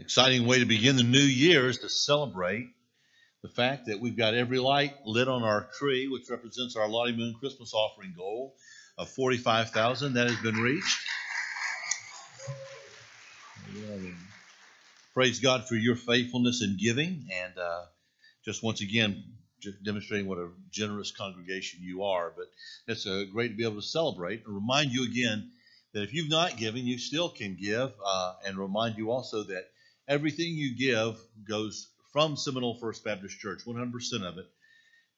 Exciting way to begin the new year is to celebrate the fact that we've got every light lit on our tree, which represents our Lottie Moon Christmas offering goal of 45,000 that has been reached. Praise God for your faithfulness in giving and uh, just once again demonstrating what a generous congregation you are. But it's uh, great to be able to celebrate and remind you again that if you've not given, you still can give, uh, and remind you also that everything you give goes from Seminole First Baptist Church, 100% of it,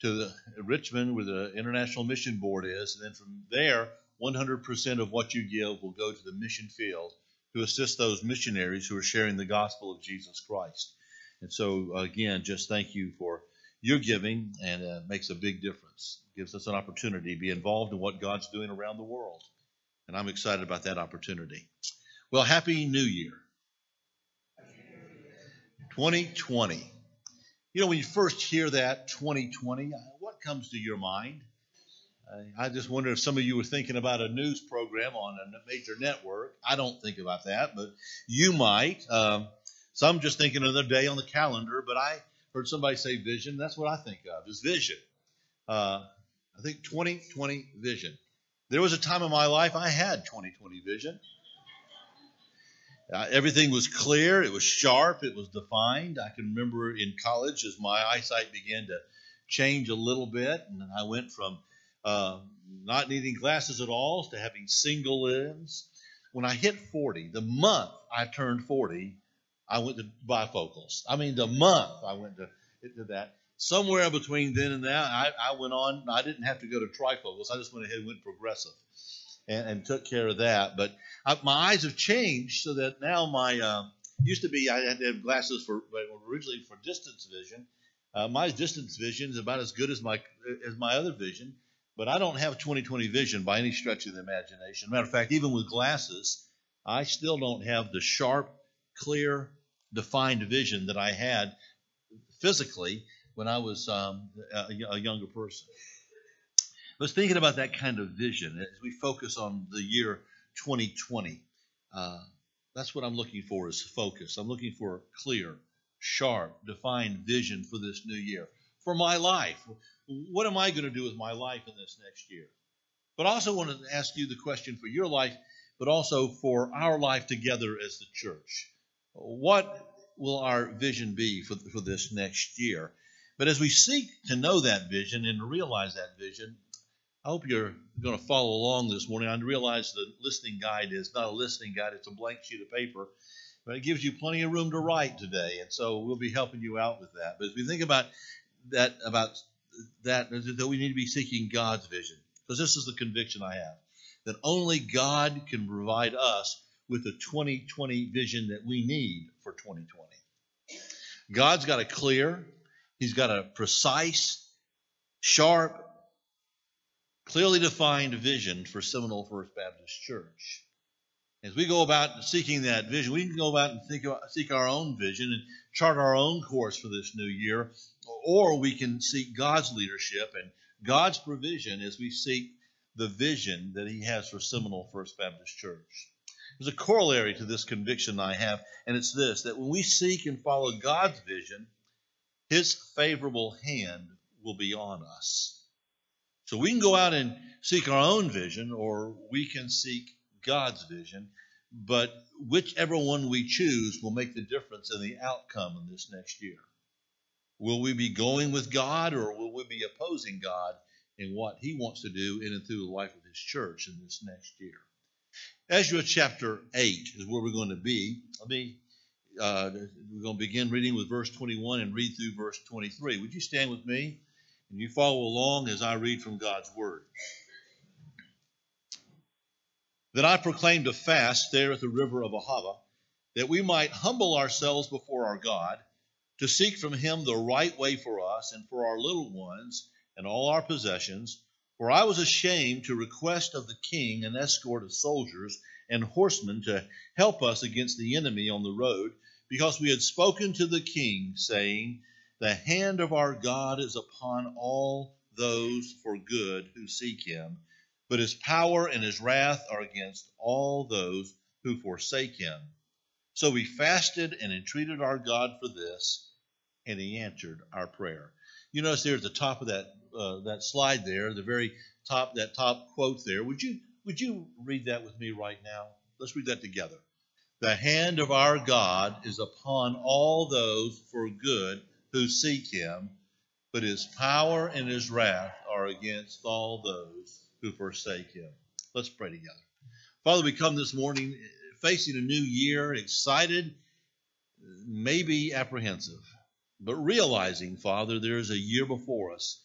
to the, Richmond, where the International Mission Board is, and then from there, 100% of what you give will go to the mission field to assist those missionaries who are sharing the gospel of Jesus Christ. And so, again, just thank you for your giving, and uh, makes a big difference. It gives us an opportunity to be involved in what God's doing around the world. And I'm excited about that opportunity. Well, Happy New Year. 2020. You know, when you first hear that 2020, uh, what comes to your mind? I just wonder if some of you were thinking about a news program on a major network. I don't think about that, but you might. Um, some just thinking another day on the calendar, but I heard somebody say vision. That's what I think of is vision. Uh, I think 2020 vision. There was a time in my life I had 2020 vision. Uh, everything was clear, it was sharp, it was defined. I can remember in college as my eyesight began to change a little bit, and I went from uh, not needing glasses at all to having single lens. When I hit 40, the month I turned 40, I went to bifocals. I mean, the month I went to, to that. Somewhere between then and now, I, I went on. I didn't have to go to trifocals. I just went ahead and went progressive and, and took care of that. But I, my eyes have changed so that now my uh, used to be I had to have glasses for originally for distance vision. Uh, my distance vision is about as good as my as my other vision, but I don't have 20/20 vision by any stretch of the imagination. Matter of fact, even with glasses, I still don't have the sharp, clear, defined vision that I had physically when I was um, a, a younger person. I was thinking about that kind of vision as we focus on the year 2020. Uh, that's what I'm looking for is focus. I'm looking for a clear, sharp, defined vision for this new year. For my life. What am I going to do with my life in this next year? But I also want to ask you the question for your life, but also for our life together as the church. What will our vision be for, for this next year? But as we seek to know that vision and realize that vision, I hope you're going to follow along this morning. I realize the listening guide is not a listening guide, it's a blank sheet of paper, but it gives you plenty of room to write today. And so we'll be helping you out with that. But as we think about that, about that, that we need to be seeking God's vision, because this is the conviction I have that only God can provide us with the 2020 vision that we need for 2020. God's got a clear, He's got a precise, sharp, clearly defined vision for Seminole First Baptist Church. As we go about seeking that vision, we can go about and think seek our own vision and chart our own course for this new year, or we can seek God's leadership and God's provision as we seek the vision that He has for Seminole First Baptist Church. There's a corollary to this conviction I have, and it's this that when we seek and follow God's vision, His favorable hand will be on us. So we can go out and seek our own vision, or we can seek God's vision, but whichever one we choose will make the difference in the outcome in this next year. Will we be going with God, or will we be opposing God in what He wants to do in and through the life of His church in this next year? Ezra chapter 8 is where we're going to be. Let me, uh, we're going to begin reading with verse 21 and read through verse 23. Would you stand with me? And you follow along as I read from God's Word. That I proclaimed a fast there at the river of Ahava, that we might humble ourselves before our God, to seek from Him the right way for us and for our little ones and all our possessions. For I was ashamed to request of the king an escort of soldiers and horsemen to help us against the enemy on the road, because we had spoken to the king, saying, the hand of our God is upon all those for good who seek him, but his power and his wrath are against all those who forsake him. So we fasted and entreated our God for this, and he answered our prayer. You notice there at the top of that uh, that slide there, the very top that top quote there. Would you would you read that with me right now? Let's read that together. The hand of our God is upon all those for good who seek him, but his power and his wrath are against all those who forsake him. Let's pray together. Father, we come this morning facing a new year, excited, maybe apprehensive, but realizing, Father, there is a year before us,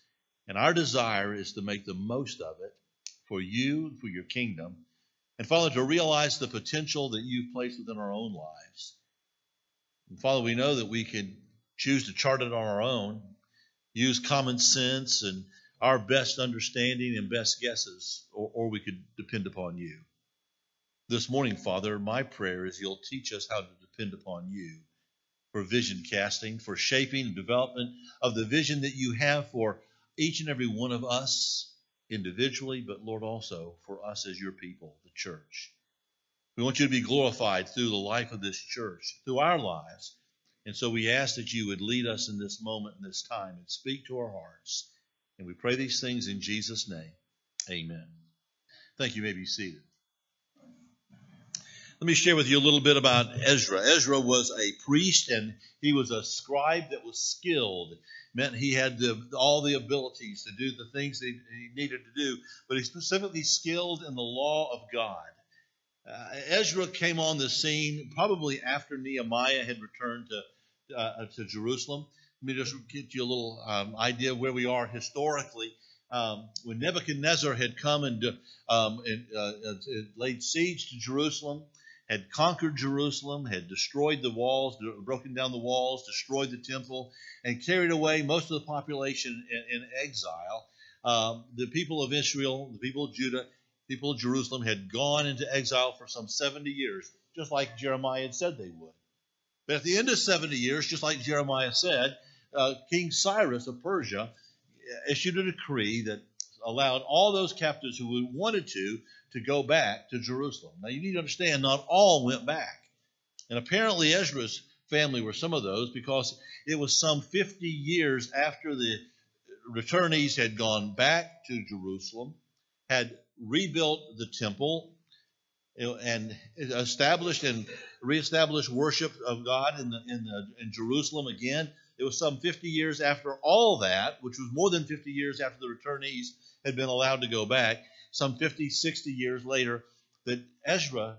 and our desire is to make the most of it for you, for your kingdom, and Father, to realize the potential that you've placed within our own lives. And Father, we know that we can choose to chart it on our own, use common sense and our best understanding and best guesses, or, or we could depend upon you. This morning, Father, my prayer is you'll teach us how to depend upon you for vision casting, for shaping and development of the vision that you have for each and every one of us individually, but Lord, also for us as your people, the church. We want you to be glorified through the life of this church, through our lives. And so we ask that you would lead us in this moment, in this time, and speak to our hearts. And we pray these things in Jesus' name. Amen. Thank you. you may be seated. Let me share with you a little bit about Ezra. Ezra was a priest and he was a scribe that was skilled. Meant he had the, all the abilities to do the things that he needed to do, but he specifically skilled in the law of God. Uh, Ezra came on the scene probably after Nehemiah had returned to uh, to Jerusalem. Let me just get you a little um, idea of where we are historically. Um, when Nebuchadnezzar had come and, um, and uh, laid siege to Jerusalem, had conquered Jerusalem, had destroyed the walls, broken down the walls, destroyed the temple, and carried away most of the population in, in exile. Um, the people of Israel, the people of Judah, people of Jerusalem had gone into exile for some 70 years, just like Jeremiah had said they would. But at the end of 70 years, just like Jeremiah said, uh, King Cyrus of Persia issued a decree that allowed all those captives who wanted to to go back to Jerusalem. Now, you need to understand, not all went back. And apparently, Ezra's family were some of those because it was some 50 years after the returnees had gone back to Jerusalem, had rebuilt the temple, and established and reestablished worship of God in, the, in, the, in Jerusalem again. It was some 50 years after all that, which was more than 50 years after the returnees had been allowed to go back some 50, 60 years later, that Ezra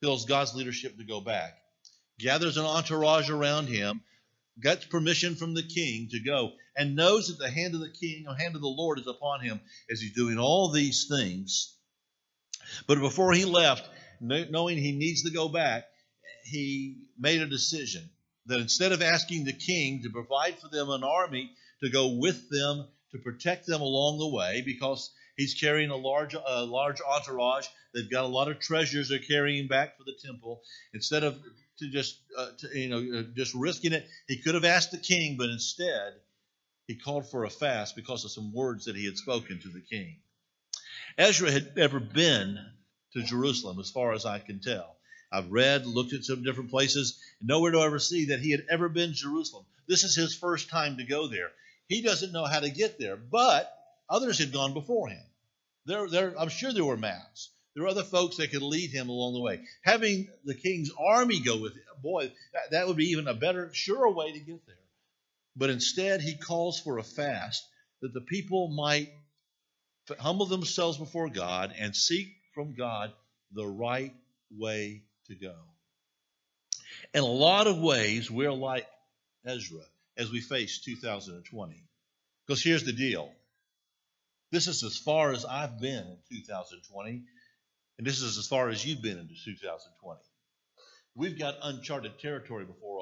feels God's leadership to go back, gathers an entourage around him, gets permission from the king to go, and knows that the hand of the king, the hand of the Lord is upon him as he's doing all these things. But before he left, knowing he needs to go back, he made a decision that instead of asking the king to provide for them an army to go with them to protect them along the way, because He's carrying a large, a large entourage. They've got a lot of treasures they're carrying back for the temple. Instead of to just, uh, to, you know, uh, just risking it, he could have asked the king, but instead he called for a fast because of some words that he had spoken to the king. Ezra had never been to Jerusalem, as far as I can tell. I've read, looked at some different places, and nowhere to ever see that he had ever been to Jerusalem. This is his first time to go there. He doesn't know how to get there, but Others had gone before him. There, there, I'm sure there were maps. There were other folks that could lead him along the way. Having the king's army go with him, boy, that, that would be even a better, surer way to get there. But instead, he calls for a fast that the people might humble themselves before God and seek from God the right way to go. In a lot of ways, we're like Ezra as we face 2020. Because here's the deal this is as far as I've been in 2020, and this is as far as you've been into 2020. We've got uncharted territory before us.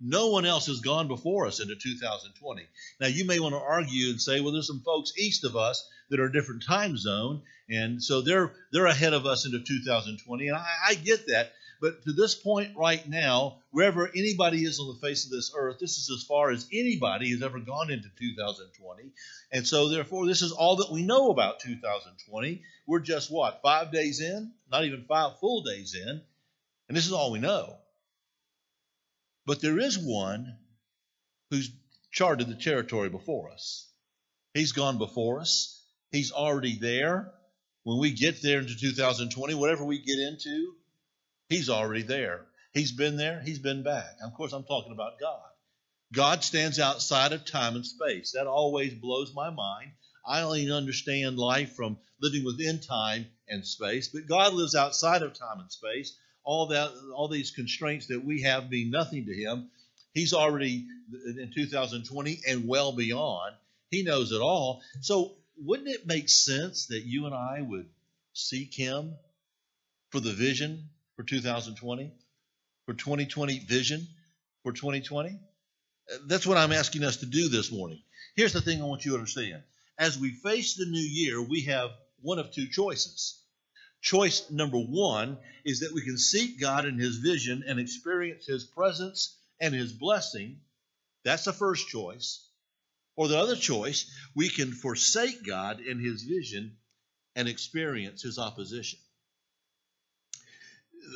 No one else has gone before us into 2020. Now, you may want to argue and say, well, there's some folks east of us that are a different time zone, and so they're they're ahead of us into 2020, and I, I get that. But to this point right now, wherever anybody is on the face of this earth, this is as far as anybody has ever gone into 2020. And so, therefore, this is all that we know about 2020. We're just what, five days in? Not even five full days in. And this is all we know. But there is one who's charted the territory before us. He's gone before us. He's already there. When we get there into 2020, whatever we get into, He's already there. He's been there. He's been back. Of course, I'm talking about God. God stands outside of time and space. That always blows my mind. I only understand life from living within time and space, but God lives outside of time and space. All that, all these constraints that we have mean nothing to Him, He's already in 2020 and well beyond. He knows it all. So, wouldn't it make sense that you and I would seek Him for the vision for 2020, for 2020 vision for 2020? That's what I'm asking us to do this morning. Here's the thing I want you to understand. As we face the new year, we have one of two choices. Choice number one is that we can seek God in His vision and experience His presence and His blessing. That's the first choice. Or the other choice, we can forsake God in His vision and experience His opposition.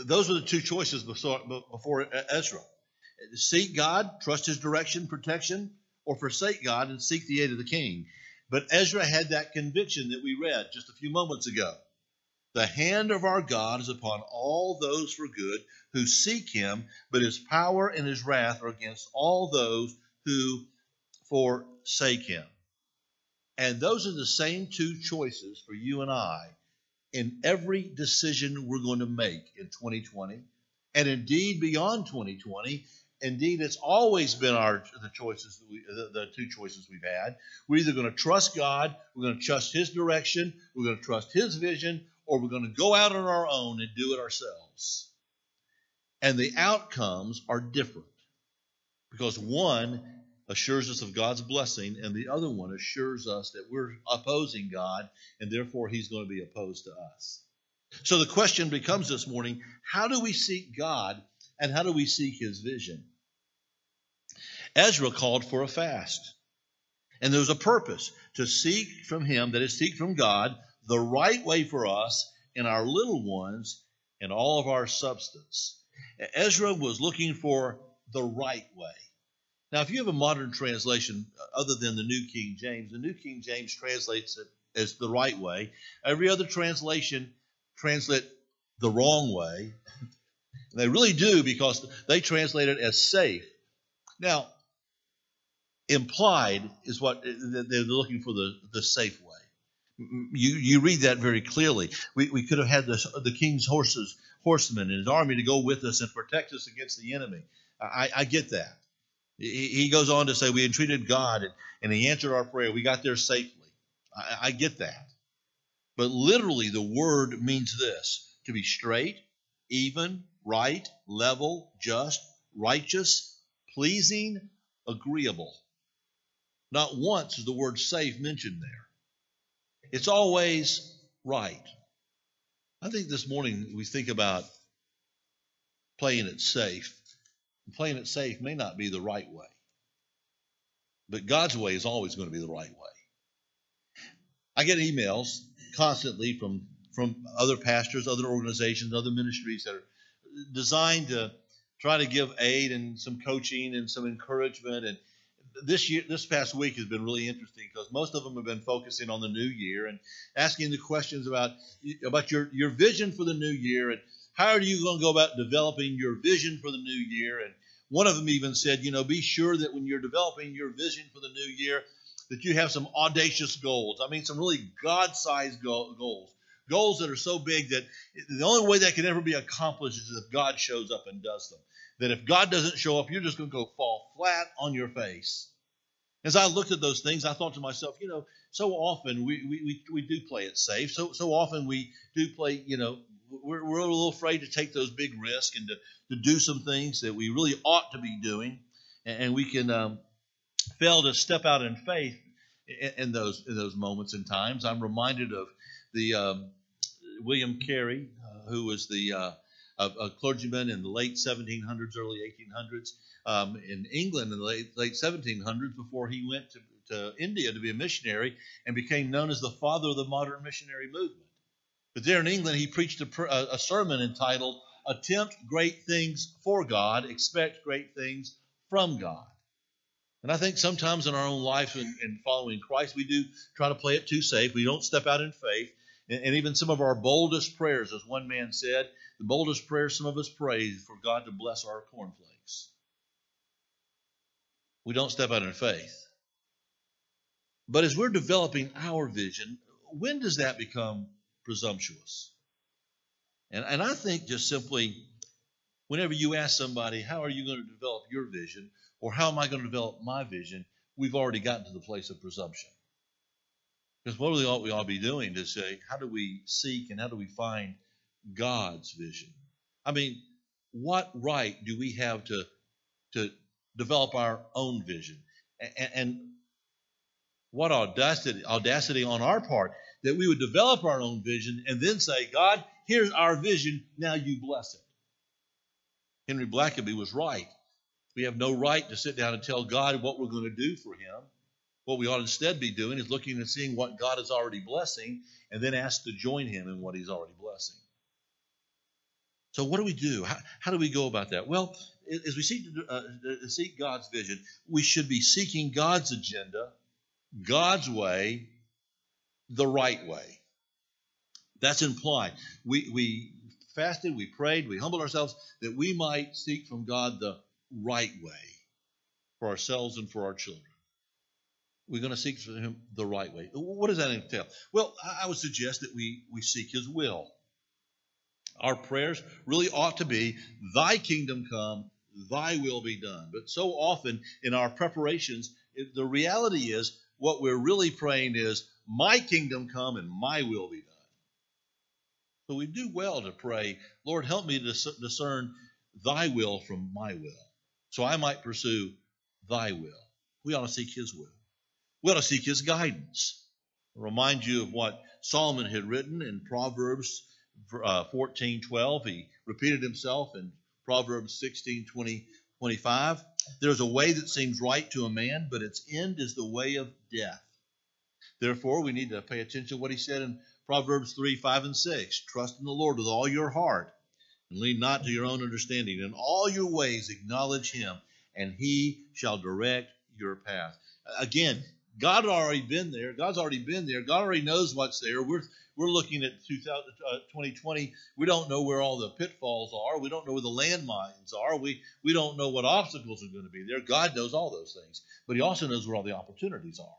Those are the two choices before Ezra. Seek God, trust His direction, protection, or forsake God and seek the aid of the king. But Ezra had that conviction that we read just a few moments ago. The hand of our God is upon all those for good who seek him, but his power and his wrath are against all those who forsake him. And those are the same two choices for you and I in every decision we're going to make in 2020 and indeed beyond 2020 Indeed, it's always been our the choices we, the, the, two choices we've had. We're either going to trust God, we're going to trust His direction, we're going to trust His vision, or we're going to go out on our own and do it ourselves. And the outcomes are different because one assures us of God's blessing, and the other one assures us that we're opposing God, and therefore He's going to be opposed to us. So the question becomes this morning: How do we seek God, and how do we seek His vision? Ezra called for a fast. And there was a purpose to seek from him, that is, seek from God, the right way for us and our little ones and all of our substance. Ezra was looking for the right way. Now, if you have a modern translation uh, other than the New King James, the New King James translates it as the right way. Every other translation translate the wrong way. they really do because they translate it as safe. Now, implied is what uh, they're looking for the, the safe. You, you read that very clearly. We, we could have had the, the king's horses, horsemen, and his army to go with us and protect us against the enemy. I, I get that. He, he goes on to say, We entreated God and, and he answered our prayer. We got there safely. I, I get that. But literally, the word means this to be straight, even, right, level, just, righteous, pleasing, agreeable. Not once is the word safe mentioned there. It's always right. I think this morning we think about playing it safe. Playing it safe may not be the right way, but God's way is always going to be the right way. I get emails constantly from from other pastors, other organizations, other ministries that are designed to try to give aid and some coaching and some encouragement and this year, this past week has been really interesting because most of them have been focusing on the new year and asking the questions about about your your vision for the new year and how are you going to go about developing your vision for the new year. And one of them even said, you know, be sure that when you're developing your vision for the new year, that you have some audacious goals. I mean, some really God-sized goals, goals that are so big that the only way that can ever be accomplished is if God shows up and does them that if God doesn't show up, you're just going to go fall flat on your face. As I looked at those things, I thought to myself, you know, so often we, we, we, do play it safe. So so often we do play, you know, we're, we're a little afraid to take those big risks and to, to do some things that we really ought to be doing. And, and we can um, fail to step out in faith in, in, those in those moments and times. I'm reminded of the um, William Carey, uh, who was the uh, a, clergyman in the late 1700s, early 1800s, um, in England in the late, late 1700s before he went to, to India to be a missionary and became known as the father of the modern missionary movement. But there in England, he preached a, a sermon entitled attempt great things for God, expect great things from God. And I think sometimes in our own life in following Christ, we do try to play it too safe. We don't step out in faith. And, even some of our boldest prayers, as one man said, the boldest prayer some of us pray for God to bless our cornflakes. We don't step out in faith. But as we're developing our vision, when does that become presumptuous? And, and I think just simply, whenever you ask somebody, how are you going to develop your vision? Or how am I going to develop my vision? We've already gotten to the place of presumption. Because what really ought we all be doing to say, how do we seek and how do we find God's vision? I mean, what right do we have to, to develop our own vision? And, and what audacity, audacity on our part that we would develop our own vision and then say, God, here's our vision, now you bless it. Henry Blackaby was right. We have no right to sit down and tell God what we're going to do for him. What we ought instead be doing is looking and seeing what God is already blessing and then ask to join him in what he's already blessing. So, what do we do? How, how do we go about that? Well, as we seek, to, uh, seek God's vision, we should be seeking God's agenda God's way the right way. That's implied. We, we fasted, we prayed, we humbled ourselves that we might seek from God the right way for ourselves and for our children. We're going to seek for Him the right way. What does that entail? Well, I would suggest that we, we seek His will. Our prayers really ought to be, Thy kingdom come, Thy will be done. But so often in our preparations, the reality is what we're really praying is, My kingdom come and my will be done. So we do well to pray, Lord, help me to discern thy will from my will, so I might pursue thy will. We ought to seek his will. We ought to seek his guidance. I'll remind you of what Solomon had written in Proverbs uh, 14 12. He repeated himself in Proverbs 16 20, 25. There's a way that seems right to a man, but its end is the way of death. Therefore, we need to pay attention to what he said in Proverbs 3 5 and 6. Trust in the Lord with all your heart, and lean not to your own understanding. In all your ways, acknowledge him, and he shall direct your path. Again, God had already been there. God's already been there. God already knows what's there. We're we're looking at 2020. Uh, we don't know where all the pitfalls are. We don't know where the landmines are. We, we don't know what obstacles are going to be there. God knows all those things. But He also knows where all the opportunities are.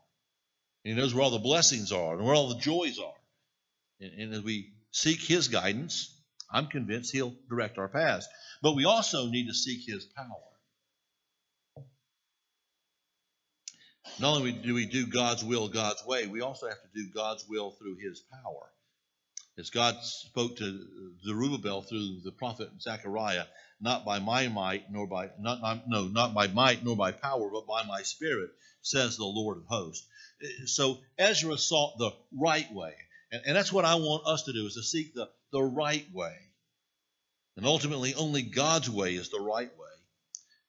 And He knows where all the blessings are and where all the joys are. And, and as we seek His guidance, I'm convinced He'll direct our paths. But we also need to seek His power. Not only do we do God's will God's way, we also have to do God's will through his power. As God spoke to Zerubbabel through the prophet Zechariah, not by my might, nor by not, not no, not by might nor by power, but by my spirit, says the Lord of hosts. So Ezra sought the right way. And, and that's what I want us to do is to seek the, the right way. And ultimately only God's way is the right way.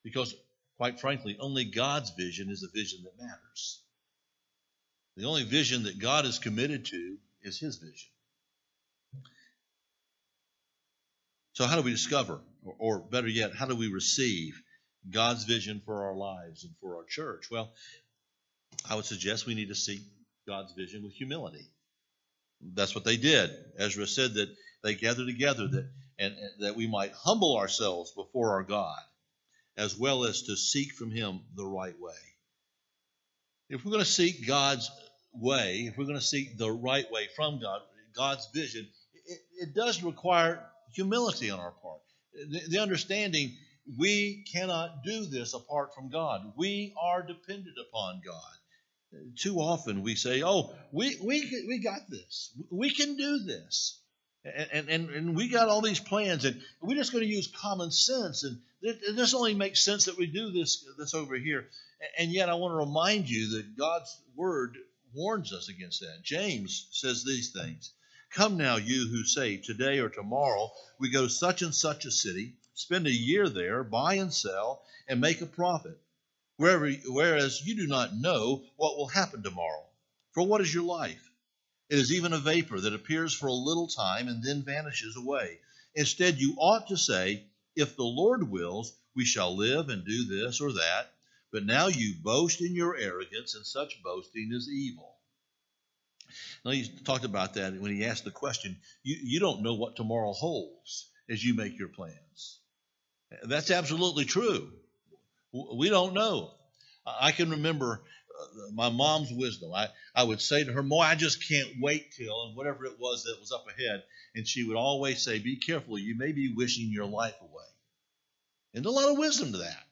Because Quite frankly, only God's vision is the vision that matters. The only vision that God is committed to is His vision. So, how do we discover, or, or, better yet, how do we receive God's vision for our lives and for our church? Well, I would suggest we need to seek God's vision with humility. That's what they did. Ezra said that they gathered together that and, and that we might humble ourselves before our God as well as to seek from Him the right way. If we're going to seek God's way, if we're going to seek the right way from God, God's vision, it, it does require humility on our part. The, the understanding we cannot do this apart from God. We are dependent upon God. Too often we say, "Oh, we we we got this. We can do this." And, and, and we got all these plans, and we're just going to use common sense. And this only makes sense that we do this, this over here. And yet, I want to remind you that God's word warns us against that. James says these things Come now, you who say, Today or tomorrow we go to such and such a city, spend a year there, buy and sell, and make a profit. Wherever, whereas you do not know what will happen tomorrow. For what is your life? It is even a vapor that appears for a little time and then vanishes away. Instead, you ought to say, If the Lord wills, we shall live and do this or that. But now you boast in your arrogance, and such boasting is evil. Now, he talked about that when he asked the question you, you don't know what tomorrow holds as you make your plans. That's absolutely true. We don't know. I can remember my mom's wisdom. I, I would say to her, Boy, I just can't wait till, and whatever it was that was up ahead. And she would always say, Be careful, you may be wishing your life away. And a lot of wisdom to that.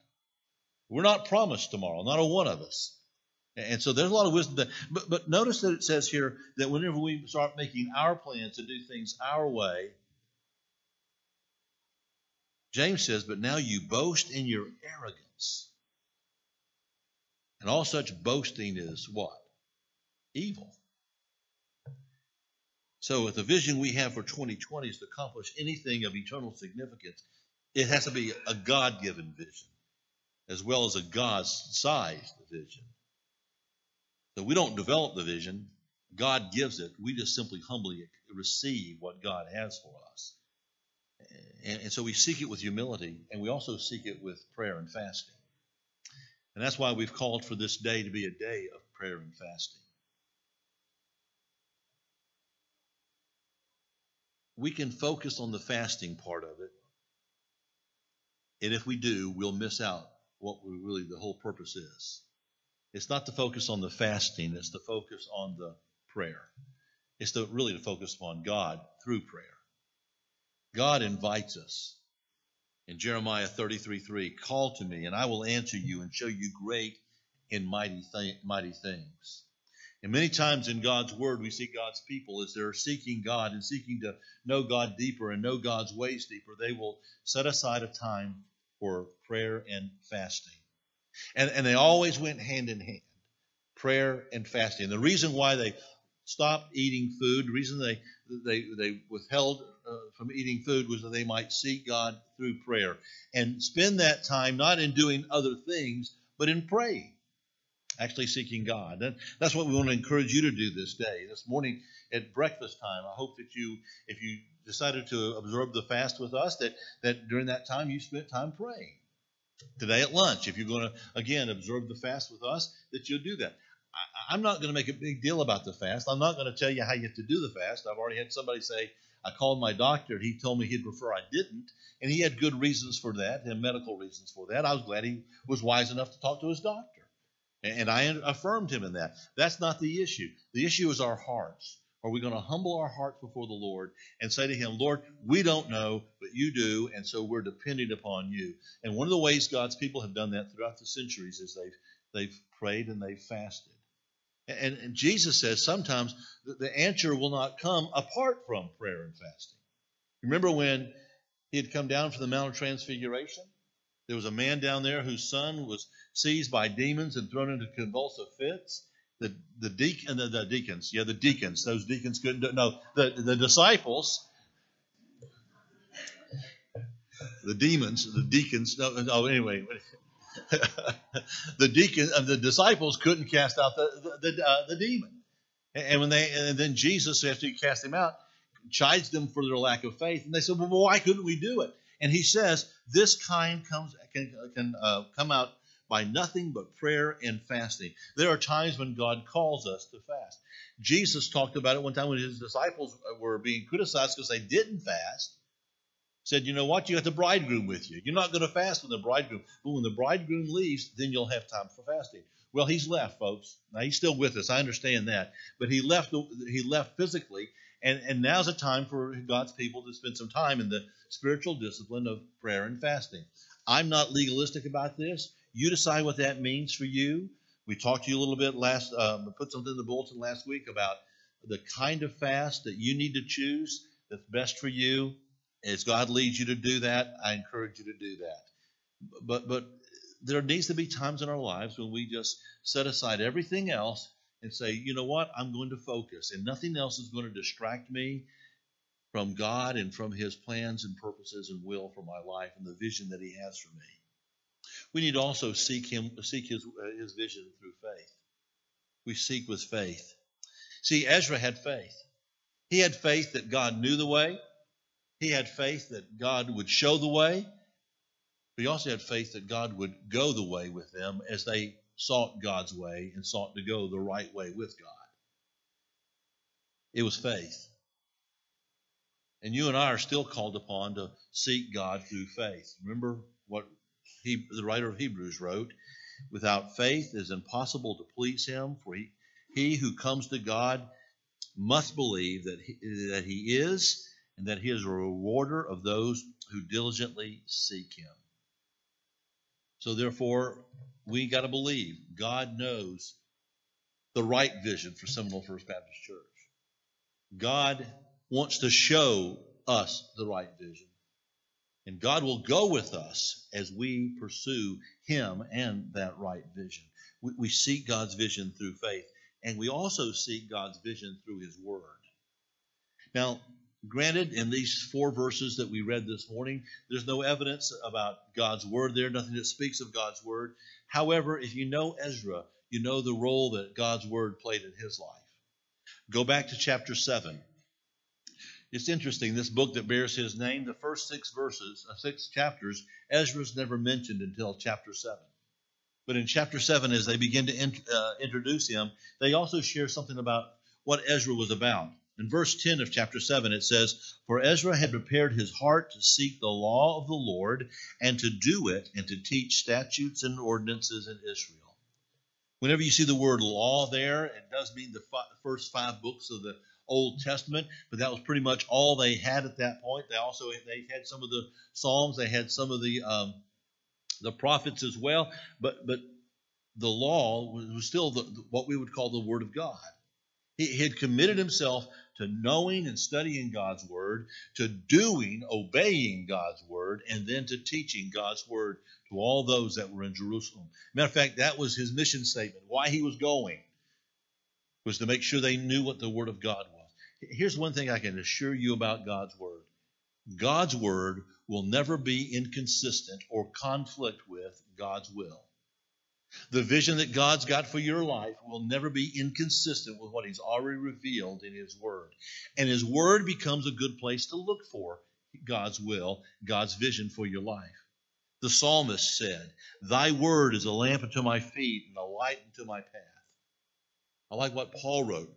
We're not promised tomorrow, not a one of us. And so there's a lot of wisdom. That, but, but notice that it says here that whenever we start making our plans to do things our way, James says, But now you boast in your arrogance. And all such boasting is what? Evil. So, if the vision we have for 2020 is to accomplish anything of eternal significance, it has to be a God given vision as well as a God sized vision. So, we don't develop the vision, God gives it. We just simply humbly receive what God has for us. And, and so we seek it with humility, and we also seek it with prayer and fasting. And that's why we've called for this day to be a day of prayer and fasting. We can focus on the fasting part of it. And if we do, we'll miss out what we really the whole purpose is. It's not to focus on the fasting, it's to focus on the prayer. It's to really to focus on God through prayer. God invites us in Jeremiah 33 3, call to me, and I will answer you and show you great and mighty, th- mighty things. And many times in God's Word, we see God's people as they're seeking God and seeking to know God deeper and know God's ways deeper, they will set aside a time for prayer and fasting. And, and they always went hand in hand prayer and fasting. And the reason why they stopped eating food, the reason they, they, they withheld uh, from eating food was that they might seek God through prayer and spend that time not in doing other things, but in praying, actually seeking God. And that's what we want to encourage you to do this day. This morning at breakfast time, I hope that you, if you decided to observe the fast with us, that, that during that time you spent time praying. Today at lunch, if you're going to, again, observe the fast with us, that you'll do that. I'm not going to make a big deal about the fast. I'm not going to tell you how you have to do the fast. I've already had somebody say, I called my doctor and he told me he'd prefer I didn't. And he had good reasons for that and medical reasons for that. I was glad he was wise enough to talk to his doctor. And I affirmed him in that. That's not the issue. The issue is our hearts. Are we going to humble our hearts before the Lord and say to Him, Lord, we don't know, but you do, and so we're depending upon you? And one of the ways God's people have done that throughout the centuries is they've they've prayed and they've fasted. And, and Jesus says sometimes the answer will not come apart from prayer and fasting. Remember when he had come down from the Mount of Transfiguration? There was a man down there whose son was seized by demons and thrown into convulsive fits. The the deacon the, the deacons, yeah, the deacons. Those deacons couldn't do no the the disciples. The demons, the deacons. No, no anyway, the deacon, uh, the disciples couldn't cast out the the, uh, the demon, and when they and then Jesus, after he cast him out, chides them for their lack of faith, and they said, "Well, why couldn't we do it?" And he says, "This kind comes can can uh, come out by nothing but prayer and fasting." There are times when God calls us to fast. Jesus talked about it one time when his disciples were being criticized because they didn't fast said, you know what? You got the bridegroom with you. You're not going to fast with the bridegroom. But when the bridegroom leaves, then you'll have time for fasting. Well, he's left, folks. Now he's still with us. I understand that. But he left he left physically, and, and now's a time for God's people to spend some time in the spiritual discipline of prayer and fasting. I'm not legalistic about this. You decide what that means for you. We talked to you a little bit last, um, put something in the bulletin last week about the kind of fast that you need to choose that's best for you as God leads you to do that, I encourage you to do that. But but there needs to be times in our lives when we just set aside everything else and say, you know what, I'm going to focus, and nothing else is going to distract me from God and from His plans and purposes and will for my life and the vision that He has for me. We need to also seek Him, seek His uh, His vision through faith. We seek with faith. See, Ezra had faith. He had faith that God knew the way. He had faith that God would show the way, but he also had faith that God would go the way with them as they sought God's way and sought to go the right way with God. It was faith. And you and I are still called upon to seek God through faith. Remember what he, the writer of Hebrews wrote Without faith it is impossible to please him, for he, he who comes to God must believe that he, that he is and that he is a rewarder of those who diligently seek him. So therefore, we got to believe God knows the right vision for Seminole First Baptist Church. God wants to show us the right vision. And God will go with us as we pursue Him and that right vision. We, we, seek God's vision through faith, and we also seek God's vision through His Word. Now, Granted, in these four verses that we read this morning, there's no evidence about God's word there, nothing that speaks of God's word. However, if you know Ezra, you know the role that God's word played in his life. Go back to chapter 7. It's interesting, this book that bears his name, the first six verses, uh, six chapters, Ezra's never mentioned until chapter 7. But in chapter 7, as they begin to in, uh, introduce him, they also share something about what Ezra was about. In verse 10 of chapter 7, it says, For Ezra had prepared his heart to seek the law of the Lord and to do it and to teach statutes and ordinances in Israel. Whenever you see the word law there, it does mean the first five books of the Old Testament, but that was pretty much all they had at that point. They also they had some of the Psalms, they had some of the um, the prophets as well, but but the law was still the, what we would call the Word of God. He, he had committed himself to knowing and studying God's word, to doing, obeying God's word, and then to teaching God's word to all those that were in Jerusalem. Matter of fact, that was his mission statement. Why he was going was to make sure they knew what the word of God was. Here's one thing I can assure you about God's word God's word will never be inconsistent or conflict with God's will. The vision that God's got for your life will never be inconsistent with what He's already revealed in His Word. And His Word becomes a good place to look for God's will, God's vision for your life. The psalmist said, Thy Word is a lamp unto my feet and a light unto my path. I like what Paul wrote.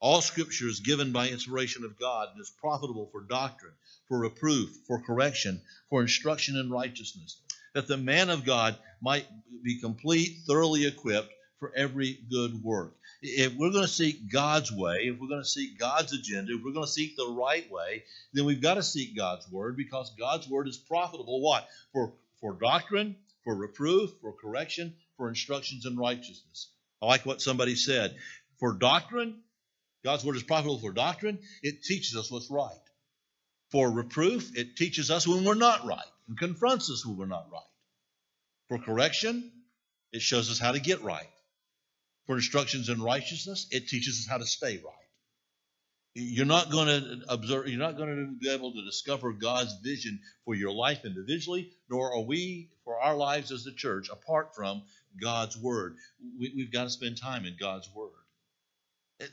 All scripture is given by inspiration of God and is profitable for doctrine, for reproof, for correction, for instruction in righteousness that the man of God might be complete, thoroughly equipped for every good work. If we're going to seek God's way, if we're going to seek God's agenda, if we're going to seek the right way, then we've got to seek God's word because God's word is profitable. What? For, for doctrine, for reproof, for correction, for instructions in righteousness. I like what somebody said. For doctrine, God's word is profitable for doctrine. It teaches us what's right. For reproof, it teaches us when we're not right and confronts us when we're not right. For correction, it shows us how to get right. For instructions in righteousness, it teaches us how to stay right. You're not going to observe, you're not going to be able to discover God's vision for your life individually, nor are we for our lives as a church apart from God's word. We, have got to spend time in God's word.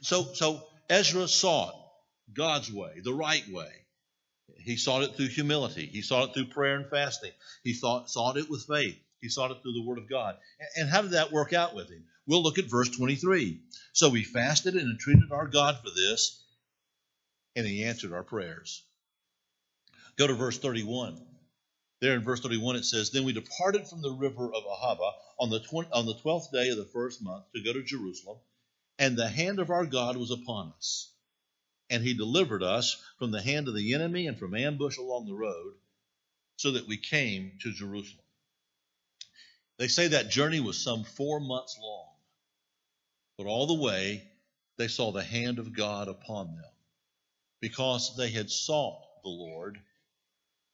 So, so Ezra sought God's way, the right way. He sought it through humility. He sought it through prayer and fasting. He sought, sought it with faith. He sought it through the Word of God. And how did that work out with him? We'll look at verse 23. So we fasted and entreated our God for this, and he answered our prayers. Go to verse 31. There in verse 31 it says, Then we departed from the river of Ahava on the, 20, on the 12th day of the first month to go to Jerusalem, and the hand of our God was upon us and he delivered us from the hand of the enemy and from ambush along the road, so that we came to Jerusalem. They say that journey was some four months long, but all the way they saw the hand of God upon them because they had sought the Lord.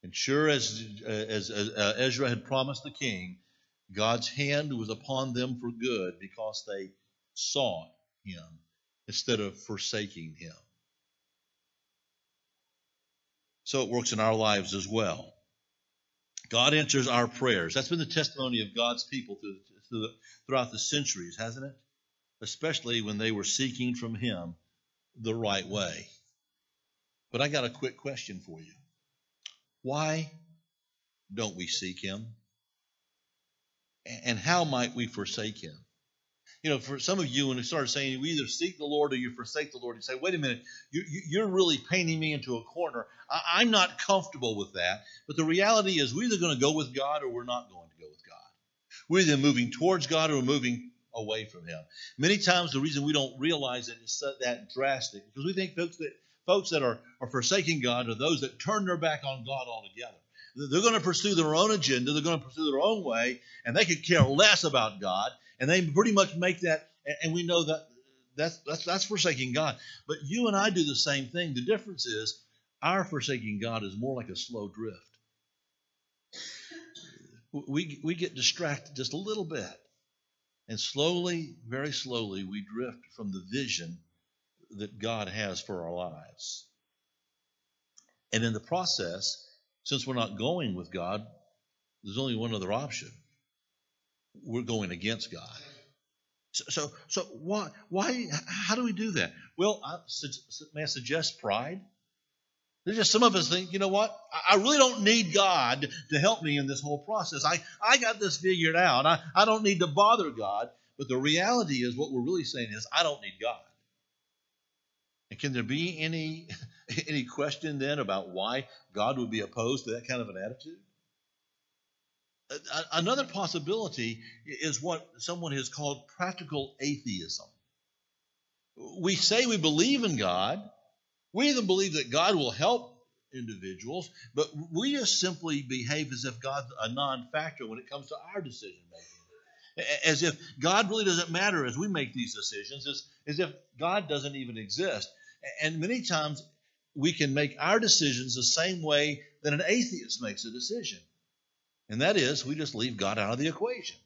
And sure as, as, as uh, Ezra had promised the king, God's hand was upon them for good because they sought him instead of forsaking him so it works in our lives as well. God answers our prayers. That's been the testimony of God's people through, through the, throughout the centuries, hasn't it? Especially when they were seeking from Him the right way. But I got a quick question for you. why don't we seek Him? And how might we forsake Him? You know, for some of you, when you start saying you either seek the Lord or you forsake the Lord, you say, wait a minute, you, are really painting me into a corner. I, I'm not comfortable with that. But the reality is, we're either going to go with God or we're not going to go with God. We're either moving towards God or we're moving away from Him. Many times, the reason we don't realize it is that drastic because we think folks that folks that are, are forsaking God are those that turn their back on God altogether. They're going to pursue their own agenda, they're going to pursue their own way, and they could care less about God. And they pretty much make that, and we know that that's, that's, that's forsaking God. But you and I do the same thing. The difference is our forsaking God is more like a slow drift. We, we get distracted just a little bit. And slowly, very slowly, we drift from the vision that God has for our lives. And in the process, since we're not going with God, there's only one other option. We're going against God. So, so, so why, why, how do we do that? Well, I, may I suggest pride? There's just some of us think, you know what? I really don't need God to help me in this whole process. I, I got this figured out. I, I don't need to bother God. But the reality is, what we're really saying is, I don't need God. And can there be any any question then about why God would be opposed to that kind of an attitude? Another possibility is what someone has called practical atheism. We say we believe in God. We even believe that God will help individuals, but we just simply behave as if God's a non factor when it comes to our decision making. As if God really doesn't matter as we make these decisions, as, as if God doesn't even exist. And many times we can make our decisions the same way that an atheist makes a decision. And that is, we just leave God out of the equation.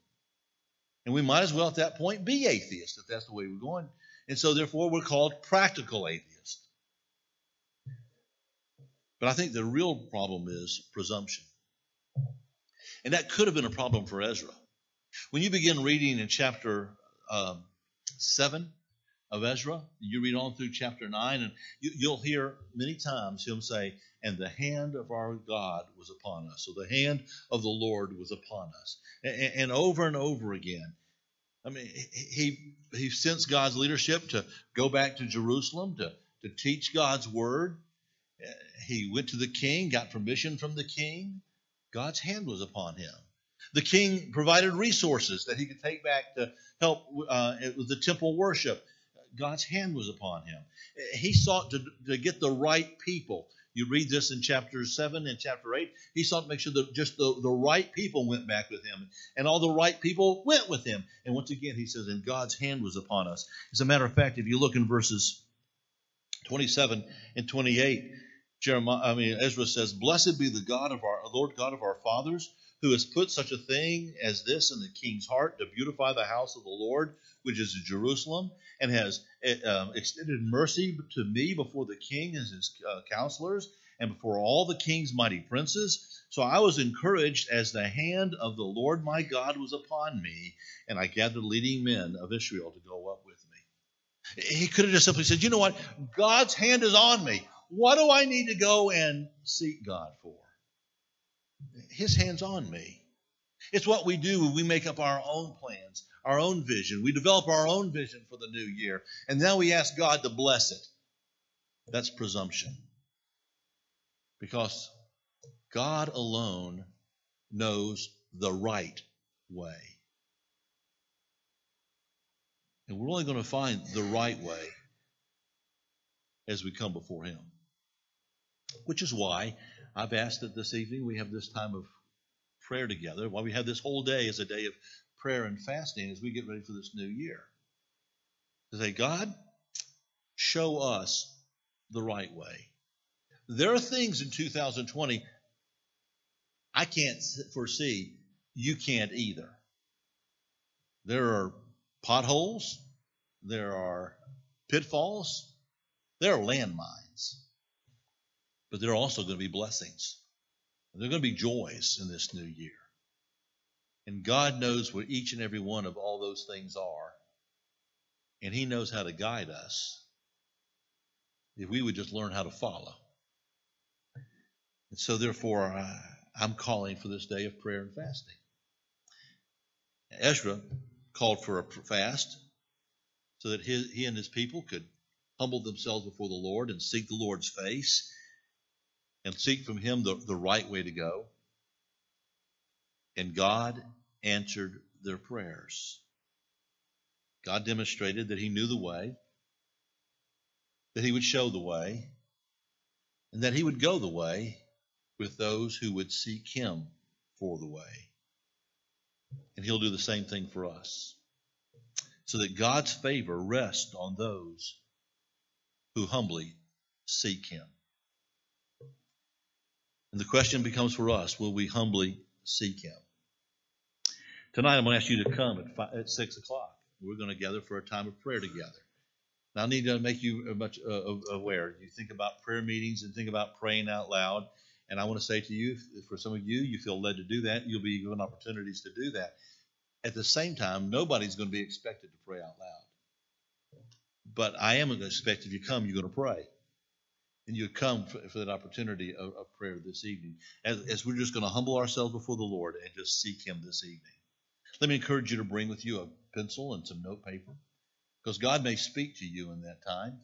And we might as well at that point be atheists if that's the way we're going. And so, therefore, we're called practical atheists. But I think the real problem is presumption. And that could have been a problem for Ezra. When you begin reading in chapter um, 7, of Ezra. You read on through chapter 9, and you, will hear many times him say, And the hand of our God was upon us. So the hand of the Lord was upon us. And, and over and over again. I mean, he, he sensed God's leadership to go back to Jerusalem to, to teach God's word. He went to the king, got permission from the king. God's hand was upon him. The king provided resources that he could take back to help uh, with the temple worship. God's hand was upon him. He sought to, to get the right people. You read this in chapter 7 and chapter 8. He sought to make sure that just the, the right people went back with him. And all the right people went with him. And once again, he says, and God's hand was upon us. As a matter of fact, if you look in verses 27 and 28, Jeremiah, I mean, Ezra says, Blessed be the God of our Lord God of our fathers, who has put such a thing as this in the king's heart to beautify the house of the Lord, which is Jerusalem, and has uh, extended mercy to me before the king and his uh, counselors, and before all the king's mighty princes. So I was encouraged as the hand of the Lord my God was upon me, and I gathered leading men of Israel to go up with me. He could have just simply said, You know what? God's hand is on me. What do I need to go and seek God for? His hand's on me. It's what we do when we make up our own plans, our own vision. We develop our own vision for the new year, and now we ask God to bless it. That's presumption. Because God alone knows the right way. And we're only going to find the right way as we come before Him. Which is why I've asked that this evening we have this time of prayer together, why we have this whole day as a day of prayer and fasting as we get ready for this new year. To say, God, show us the right way. There are things in 2020 I can't foresee. You can't either. There are potholes. There are pitfalls. There are landmines. But there are also going to be blessings. There are going to be joys in this new year. And God knows what each and every one of all those things are. And He knows how to guide us if we would just learn how to follow. And so, therefore, uh, I'm calling for this day of prayer and fasting. Ezra called for a fast so that he and his people could humble themselves before the Lord and seek the Lord's face and seek from him the, the right way to go. And God answered their prayers. God demonstrated that he knew the way, that he would show the way, and that he would go the way with those who would seek him for the way. And he'll do the same thing for us. So that God's favor rests on those who humbly seek him. And the question becomes for us will we humbly seek him? Tonight, I'm going to ask you to come at, five, at 6 o'clock. We're going to gather for a time of prayer together. Now, I need to make you much uh, aware. You think about prayer meetings and think about praying out loud. And I want to say to you, for some of you, you feel led to do that, you'll be given opportunities to do that. At the same time, nobody's going to be expected to pray out loud. But I am going to expect if you come, you're going to pray. And you come for, for that opportunity of, of, prayer this evening. As, as we're just going to humble ourselves before the Lord and just seek Him this evening. Let me encourage you to bring with you a pencil and some note paper because God may speak to you in that time.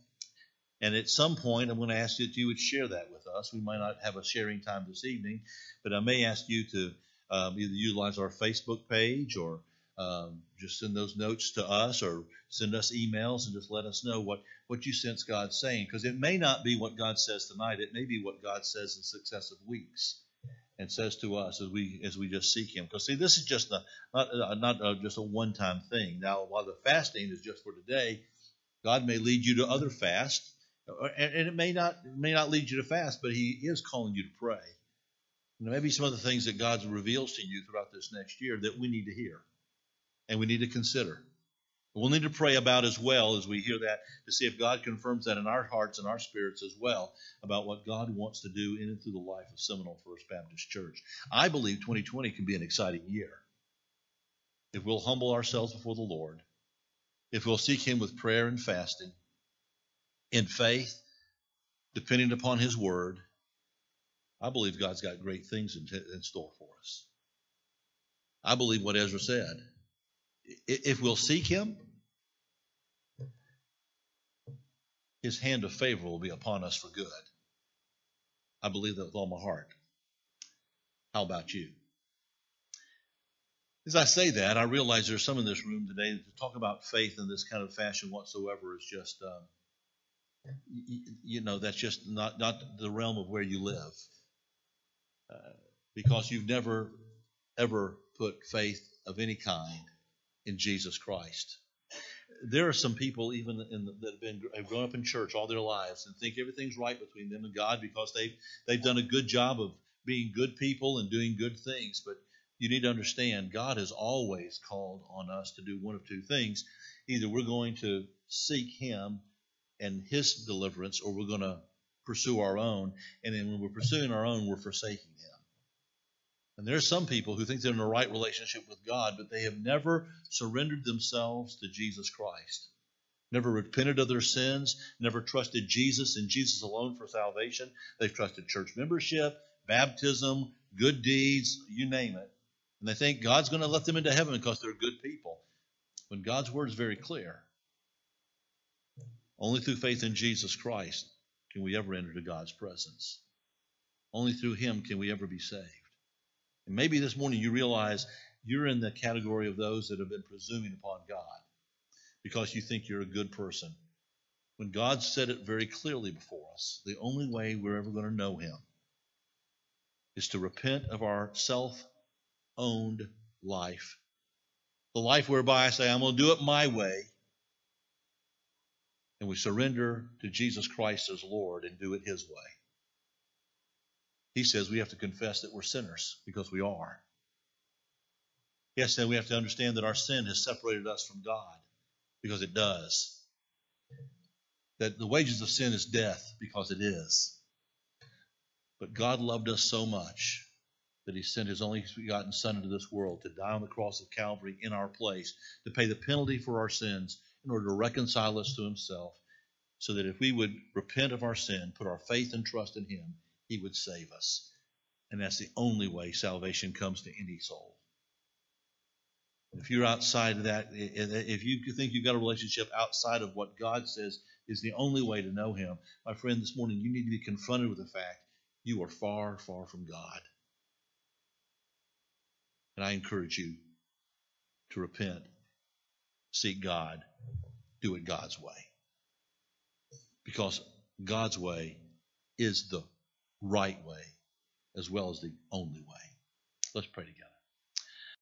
And at some point, I'm going to ask that you would share that with us. We might not have a sharing time this evening, but I may ask you to um, either utilize our Facebook page or um, just send those notes to us or send us emails and just let us know what, what you sense God's saying. Because it may not be what God says tonight, it may be what God says in successive weeks and says to us as we as we just seek Him. Because see, this is just a, not uh, not a, just a one time thing. Now, while the fasting is just for today, God may lead you to other fasts and, and it may not may not lead you to fast, but He is calling you to pray. And maybe some other things that God reveals to you throughout this next year that we need to hear and we need to consider. We'll need to pray about as well as we hear that to see if God confirms that in our hearts and our spirits as well about what God wants to do in and through the life of Seminole First Baptist Church. I believe 2020 can be an exciting year if we'll humble ourselves before the Lord, if we'll seek Him with prayer and fasting, in faith, depending upon His Word, I believe God's got great things in, store for us. I believe what Ezra said. If we'll seek Him, His hand of favor will be upon us for good. I believe that with all my heart. How about you? As I say that, I realize there's some in this room today to talk about faith in this kind of fashion whatsoever is just. Um, you know that's just not not the realm of where you live uh, because you've never ever put faith of any kind in Jesus Christ. There are some people even the, that have been have grown up in church all their lives and think everything's right between them and God because they've they've done a good job of being good people and doing good things. But you need to understand God has always called on us to do one of two things. Either we're going to seek Him and his deliverance, or we're going to pursue our own. And then when we're pursuing our own, we're forsaking him. And there are some people who think they're in a right relationship with God, but they have never surrendered themselves to Jesus Christ. Never repented of their sins, never trusted Jesus and Jesus alone for salvation. They've trusted church membership, baptism, good deeds, you name it. And they think God's going to let them into heaven because they're good people. When God's word is very clear. Only through faith in Jesus Christ can we ever enter to God's presence. Only through Him can we ever be saved. And maybe this morning you realize you're in the category of those that have been presuming upon God because you think you're a good person. When God said it very clearly before us, the only way we're ever going to know Him is to repent of our self owned life. The life whereby I say, I'm going to do it my way and we surrender to Jesus Christ as Lord and do it His way. He says we have to confess that we're sinners because we are. Yes, then we have to understand that our sin has separated us from God because it does. That the wages of sin is death because it is. But God loved us so much that He sent His only begotten Son into this world to die on the cross of Calvary in our place, to pay the penalty for our sins, in order to reconcile us to himself, so that if we would repent of our sin, put our faith and trust in him, he would save us. And that's the only way salvation comes to any soul. If you're outside of that, if you think you've got a relationship outside of what God says is the only way to know Him, my friend, this morning you need to be confronted with the fact you are far, far from God. And I encourage you to repent, seek God, do it God's way. Because God's way is the right way as well as the only way. Let's pray together.